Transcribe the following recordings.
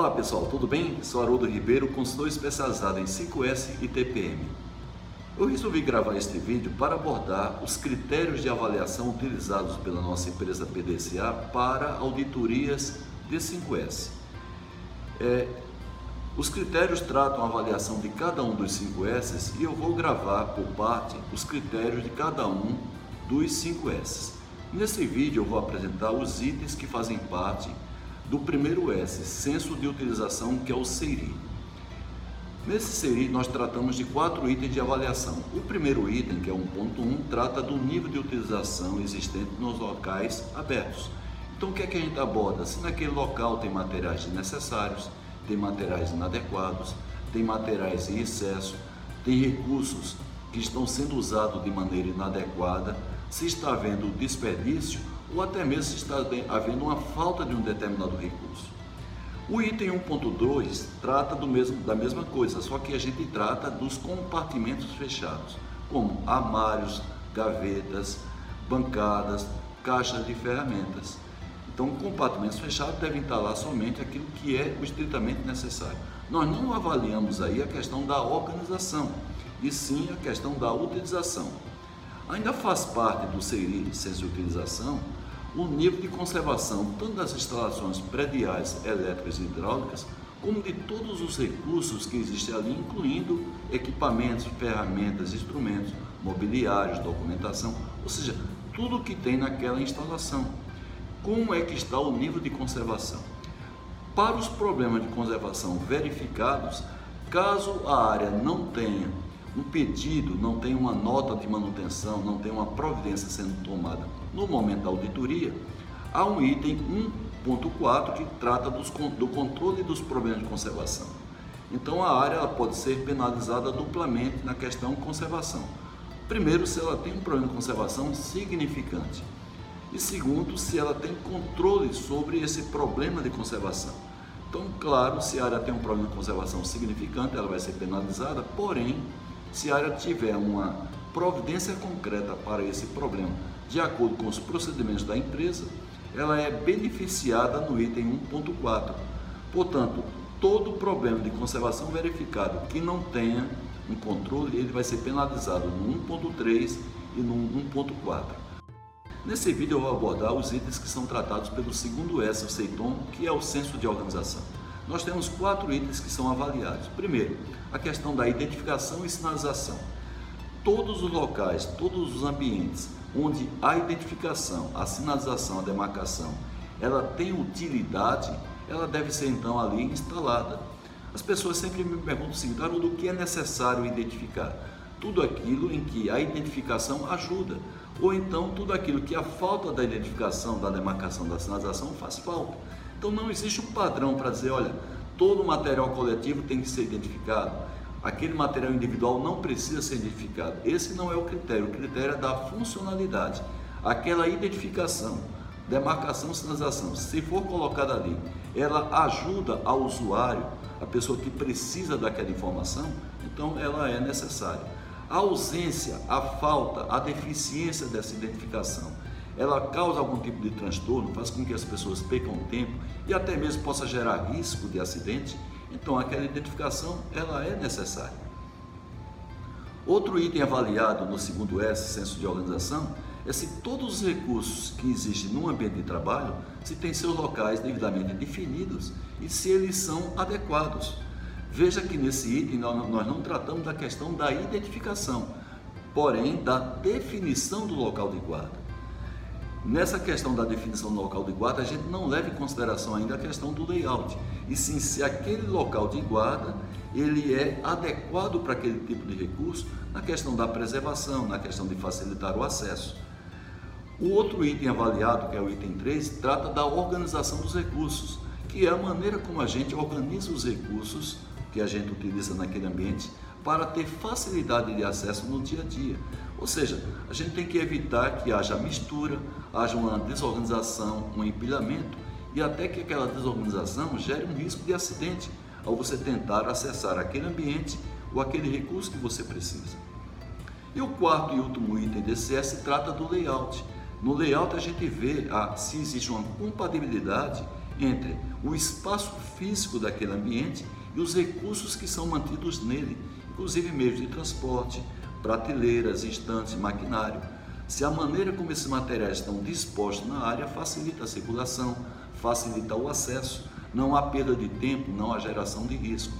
Olá pessoal, tudo bem? Sou Haroldo Ribeiro, consultor especializado em 5S e TPM. Eu resolvi gravar este vídeo para abordar os critérios de avaliação utilizados pela nossa empresa PDCA para auditorias de 5S. É, os critérios tratam a avaliação de cada um dos 5S e eu vou gravar por parte os critérios de cada um dos 5S. Nesse vídeo eu vou apresentar os itens que fazem parte do primeiro S, senso de utilização, que é o SEIRI. Nesse SEIRI nós tratamos de quatro itens de avaliação. O primeiro item, que é 1.1, trata do nível de utilização existente nos locais abertos. Então o que é que a gente aborda? Se naquele local tem materiais desnecessários, tem materiais inadequados, tem materiais em excesso, tem recursos que estão sendo usados de maneira inadequada, se está havendo desperdício ou até mesmo se está havendo uma falta de um determinado recurso. O item 1.2 trata do mesmo, da mesma coisa, só que a gente trata dos compartimentos fechados, como armários, gavetas, bancadas, caixas de ferramentas. Então, compartimentos fechados devem estar lá somente aquilo que é o estritamente necessário. Nós não avaliamos aí a questão da organização, e sim a questão da utilização. Ainda faz parte do CERI, Ciência de Utilização, o nível de conservação tanto das instalações prediais elétricas e hidráulicas, como de todos os recursos que existem ali, incluindo equipamentos, ferramentas, instrumentos, mobiliários, documentação, ou seja, tudo que tem naquela instalação. Como é que está o nível de conservação? Para os problemas de conservação verificados, caso a área não tenha um pedido não tem uma nota de manutenção, não tem uma providência sendo tomada no momento da auditoria, há um item 1.4 que trata dos, do controle dos problemas de conservação. Então a área pode ser penalizada duplamente na questão conservação. Primeiro, se ela tem um problema de conservação significante. E segundo, se ela tem controle sobre esse problema de conservação. Então, claro, se a área tem um problema de conservação significante, ela vai ser penalizada, porém, se a área tiver uma providência concreta para esse problema, de acordo com os procedimentos da empresa, ela é beneficiada no item 1.4. Portanto, todo problema de conservação verificado que não tenha um controle, ele vai ser penalizado no 1.3 e no 1.4. Nesse vídeo eu vou abordar os itens que são tratados pelo segundo S, o CEITOM, que é o senso de organização nós temos quatro itens que são avaliados. Primeiro, a questão da identificação e sinalização. Todos os locais, todos os ambientes onde a identificação, a sinalização, a demarcação, ela tem utilidade, ela deve ser então ali instalada. As pessoas sempre me perguntam o seguinte, do que é necessário identificar? Tudo aquilo em que a identificação ajuda, ou então tudo aquilo que a falta da identificação, da demarcação, da sinalização faz falta. Então não existe um padrão para dizer, olha, todo material coletivo tem que ser identificado. Aquele material individual não precisa ser identificado. Esse não é o critério. O critério é da funcionalidade. Aquela identificação, demarcação, sinalização, se for colocada ali, ela ajuda ao usuário, a pessoa que precisa daquela informação, então ela é necessária. A ausência, a falta, a deficiência dessa identificação ela causa algum tipo de transtorno, faz com que as pessoas percam tempo e até mesmo possa gerar risco de acidente, então aquela identificação ela é necessária. Outro item avaliado no segundo S, senso de organização, é se todos os recursos que existem no ambiente de trabalho, se têm seus locais devidamente definidos e se eles são adequados. Veja que nesse item nós não tratamos da questão da identificação, porém da definição do local de guarda. Nessa questão da definição do local de guarda, a gente não leva em consideração ainda a questão do layout, e sim se aquele local de guarda ele é adequado para aquele tipo de recurso na questão da preservação, na questão de facilitar o acesso. O outro item avaliado, que é o item 3, trata da organização dos recursos, que é a maneira como a gente organiza os recursos que a gente utiliza naquele ambiente para ter facilidade de acesso no dia a dia. Ou seja, a gente tem que evitar que haja mistura, haja uma desorganização, um empilhamento e até que aquela desorganização gere um risco de acidente ao você tentar acessar aquele ambiente ou aquele recurso que você precisa. E o quarto e último item desse S trata do layout. No layout a gente vê ah, se existe uma compatibilidade entre o espaço físico daquele ambiente e os recursos que são mantidos nele, inclusive meios de transporte, prateleiras, estantes, maquinário. Se a maneira como esses materiais estão dispostos na área facilita a circulação, facilita o acesso, não há perda de tempo, não há geração de risco.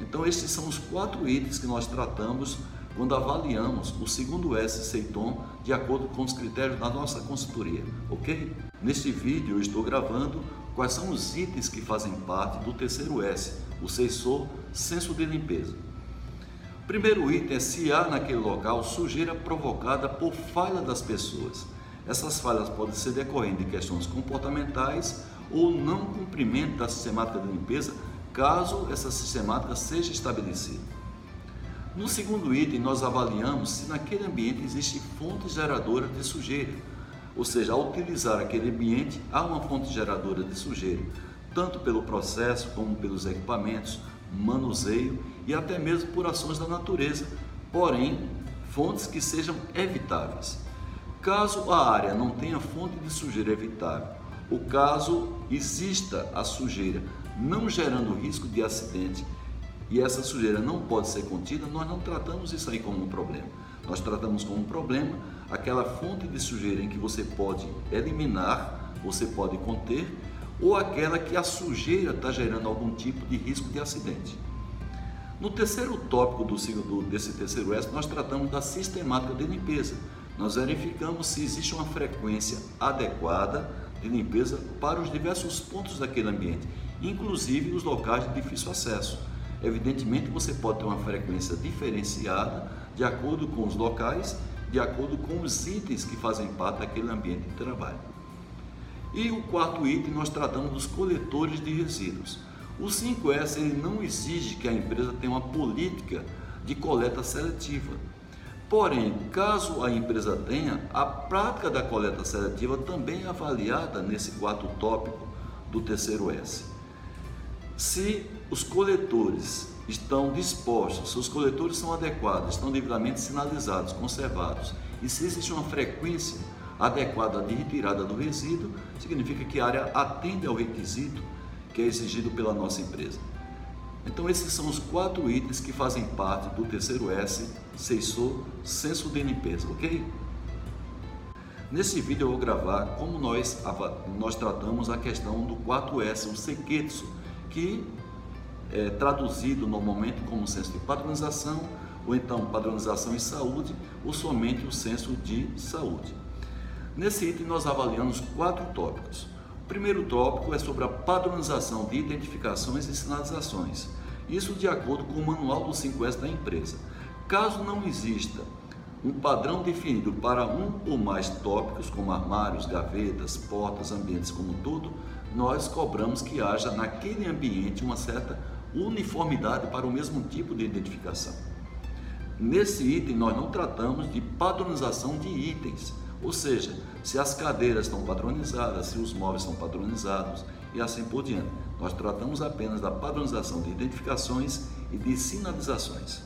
Então, esses são os quatro itens que nós tratamos quando avaliamos o segundo S Seiton de acordo com os critérios da nossa consultoria, ok? Neste vídeo eu estou gravando quais são os itens que fazem parte do terceiro S, o sensor senso de limpeza. Primeiro item é se há naquele local sujeira provocada por falha das pessoas. Essas falhas podem ser decorrentes de questões comportamentais ou não cumprimento da sistemática de limpeza, caso essa sistemática seja estabelecida. No segundo item, nós avaliamos se naquele ambiente existe fonte geradora de sujeira, ou seja, ao utilizar aquele ambiente, há uma fonte geradora de sujeira, tanto pelo processo como pelos equipamentos, manuseio e até mesmo por ações da natureza, porém, fontes que sejam evitáveis. Caso a área não tenha fonte de sujeira evitável, o caso exista a sujeira não gerando risco de acidente, e essa sujeira não pode ser contida, nós não tratamos isso aí como um problema. Nós tratamos como um problema aquela fonte de sujeira em que você pode eliminar, você pode conter, ou aquela que a sujeira está gerando algum tipo de risco de acidente. No terceiro tópico do, do, desse terceiro S, nós tratamos da sistemática de limpeza. Nós verificamos se existe uma frequência adequada de limpeza para os diversos pontos daquele ambiente, inclusive os locais de difícil acesso. Evidentemente, você pode ter uma frequência diferenciada de acordo com os locais, de acordo com os itens que fazem parte daquele ambiente de trabalho. E o quarto item, nós tratamos dos coletores de resíduos. O 5S ele não exige que a empresa tenha uma política de coleta seletiva. Porém, caso a empresa tenha, a prática da coleta seletiva também é avaliada nesse quarto tópico do terceiro S. Se os coletores estão dispostos, se os coletores são adequados, estão devidamente sinalizados, conservados, e se existe uma frequência adequada de retirada do resíduo, significa que a área atende ao requisito que é exigido pela nossa empresa. Então esses são os quatro itens que fazem parte do terceiro S, sensor, senso de limpeza, ok? Nesse vídeo eu vou gravar como nós, nós tratamos a questão do 4S, o Seketsu, que é traduzido normalmente como senso de padronização, ou então padronização em saúde, ou somente o senso de saúde. Nesse item nós avaliamos quatro tópicos. O primeiro tópico é sobre a padronização de identificações e sinalizações. Isso de acordo com o manual do 5S da empresa. Caso não exista um padrão definido para um ou mais tópicos, como armários, gavetas, portas, ambientes como um todo, nós cobramos que haja naquele ambiente uma certa uniformidade para o mesmo tipo de identificação. Nesse item, nós não tratamos de padronização de itens, ou seja, se as cadeiras estão padronizadas, se os móveis estão padronizados e assim por diante. Nós tratamos apenas da padronização de identificações e de sinalizações.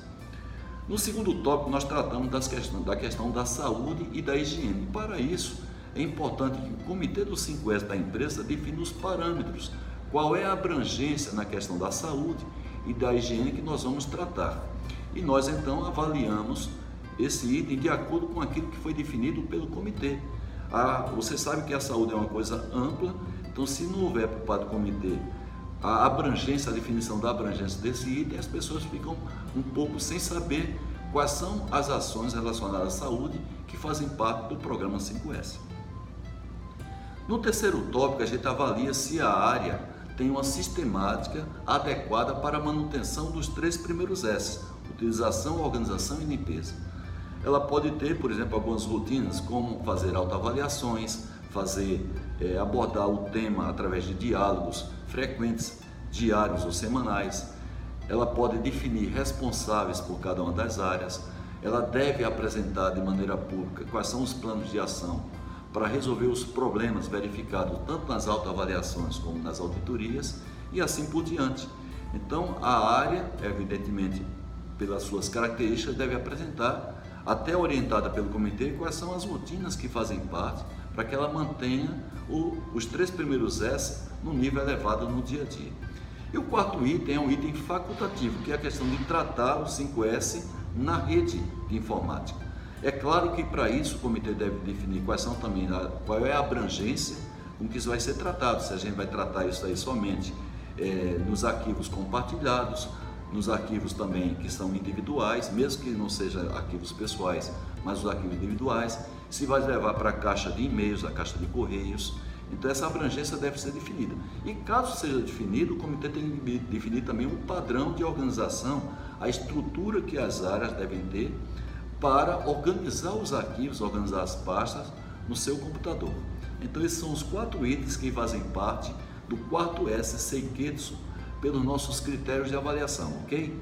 No segundo tópico, nós tratamos das questões, da questão da saúde e da higiene. Para isso, é importante que o comitê do 5S da empresa defina os parâmetros, qual é a abrangência na questão da saúde e da higiene que nós vamos tratar. E nós então avaliamos esse item de acordo com aquilo que foi definido pelo comitê. Ah, você sabe que a saúde é uma coisa ampla, então se não houver por parte do comitê a abrangência, a definição da abrangência desse item, as pessoas ficam um pouco sem saber quais são as ações relacionadas à saúde que fazem parte do programa 5S. No terceiro tópico, a gente avalia se a área tem uma sistemática adequada para a manutenção dos três primeiros S: utilização, organização e limpeza. Ela pode ter, por exemplo, algumas rotinas, como fazer autoavaliações, fazer é, abordar o tema através de diálogos frequentes, diários ou semanais. Ela pode definir responsáveis por cada uma das áreas. Ela deve apresentar de maneira pública quais são os planos de ação para resolver os problemas verificados tanto nas autoavaliações como nas auditorias e assim por diante. Então, a área, evidentemente, pelas suas características, deve apresentar, até orientada pelo comitê, quais são as rotinas que fazem parte para que ela mantenha o, os três primeiros S no nível elevado no dia a dia. E o quarto item é um item facultativo, que é a questão de tratar o 5S na rede de informática. É claro que para isso o comitê deve definir quais são também qual é a abrangência com que isso vai ser tratado. Se a gente vai tratar isso aí somente é, nos arquivos compartilhados, nos arquivos também que são individuais, mesmo que não sejam arquivos pessoais, mas os arquivos individuais, se vai levar para a caixa de e-mails, a caixa de correios. Então essa abrangência deve ser definida. E caso seja definido, o comitê tem que definir também um padrão de organização, a estrutura que as áreas devem ter para organizar os arquivos, organizar as pastas no seu computador. Então esses são os quatro itens que fazem parte do quarto S Seiketsu pelos nossos critérios de avaliação, ok?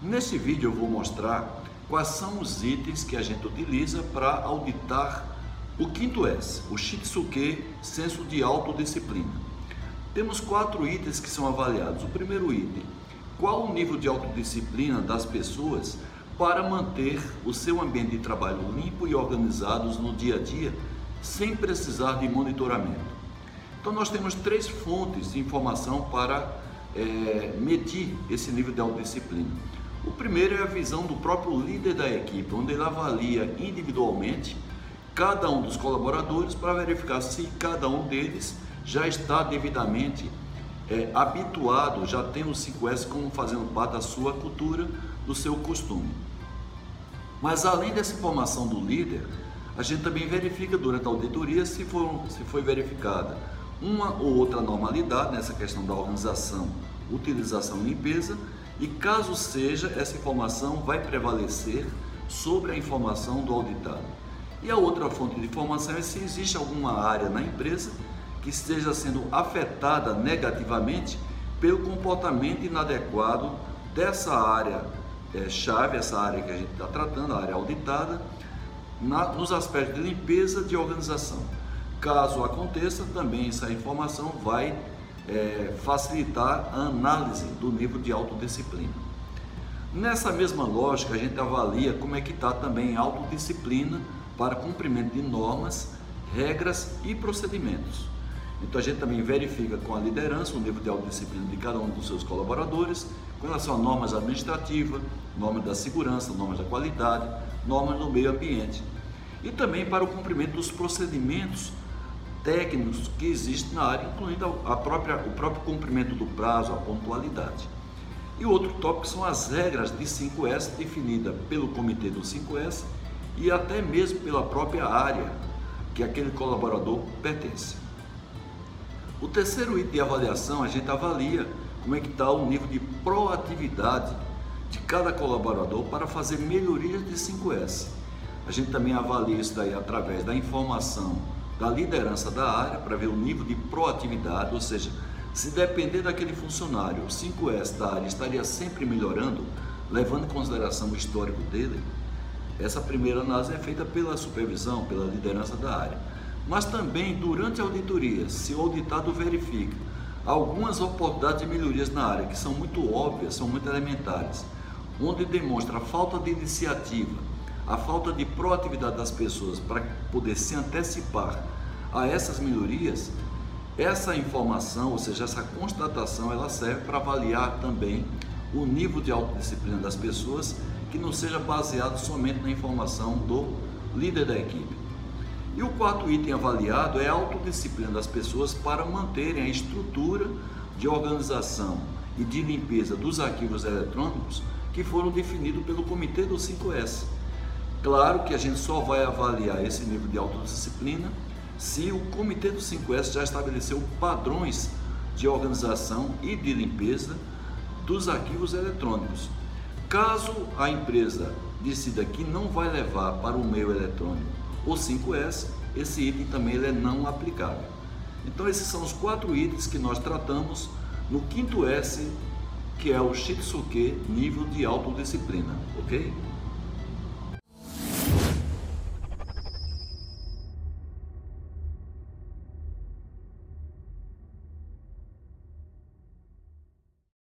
Neste vídeo eu vou mostrar quais são os itens que a gente utiliza para auditar o quinto S, o Shitsuke Senso de Autodisciplina. Temos quatro itens que são avaliados. O primeiro item, qual o nível de autodisciplina das pessoas para manter o seu ambiente de trabalho limpo e organizado no dia a dia, sem precisar de monitoramento. Então nós temos três fontes de informação para é, medir esse nível de autodisciplina. O primeiro é a visão do próprio líder da equipe, onde ele avalia individualmente cada um dos colaboradores para verificar se cada um deles já está devidamente é, habituado, já tem o 5S como fazendo parte da sua cultura, do seu costume. Mas além dessa informação do líder, a gente também verifica durante a auditoria se, for, se foi verificada uma ou outra normalidade nessa questão da organização, utilização e limpeza, e caso seja, essa informação vai prevalecer sobre a informação do auditado. E a outra fonte de informação é se existe alguma área na empresa que esteja sendo afetada negativamente pelo comportamento inadequado dessa área é, chave, essa área que a gente está tratando, a área auditada, na, nos aspectos de limpeza de organização. Caso aconteça, também essa informação vai é, facilitar a análise do nível de autodisciplina. Nessa mesma lógica, a gente avalia como é que está também a autodisciplina para cumprimento de normas, regras e procedimentos. Então a gente também verifica com a liderança o nível de autodisciplina de cada um dos seus colaboradores com relação a normas administrativas, normas da segurança, normas da qualidade, normas do meio ambiente. E também para o cumprimento dos procedimentos técnicos que existem na área, incluindo a própria, o próprio cumprimento do prazo, a pontualidade. E outro tópico são as regras de 5S definidas pelo comitê do 5S e até mesmo pela própria área que aquele colaborador pertence. O terceiro item de avaliação, a gente avalia como é que está o nível de proatividade de cada colaborador para fazer melhorias de 5S. A gente também avalia isso daí através da informação da liderança da área para ver o nível de proatividade, ou seja, se depender daquele funcionário, o 5S da área estaria sempre melhorando, levando em consideração o histórico dele, essa primeira análise é feita pela supervisão, pela liderança da área. Mas também durante a auditoria, se o auditado verifica algumas oportunidades de melhorias na área que são muito óbvias, são muito elementares, onde demonstra falta de iniciativa, a falta de proatividade das pessoas para poder se antecipar a essas melhorias, essa informação, ou seja, essa constatação, ela serve para avaliar também o nível de autodisciplina das pessoas que não seja baseado somente na informação do líder da equipe. E o quarto item avaliado é a autodisciplina das pessoas para manterem a estrutura de organização e de limpeza dos arquivos eletrônicos que foram definidos pelo Comitê do 5S. Claro que a gente só vai avaliar esse nível de autodisciplina se o Comitê do 5S já estabeleceu padrões de organização e de limpeza dos arquivos eletrônicos. Caso a empresa decida que não vai levar para o meio eletrônico o 5S, esse item também ele é não aplicável. Então esses são os quatro itens que nós tratamos no quinto S, que é o Shitsuke nível de autodisciplina, ok?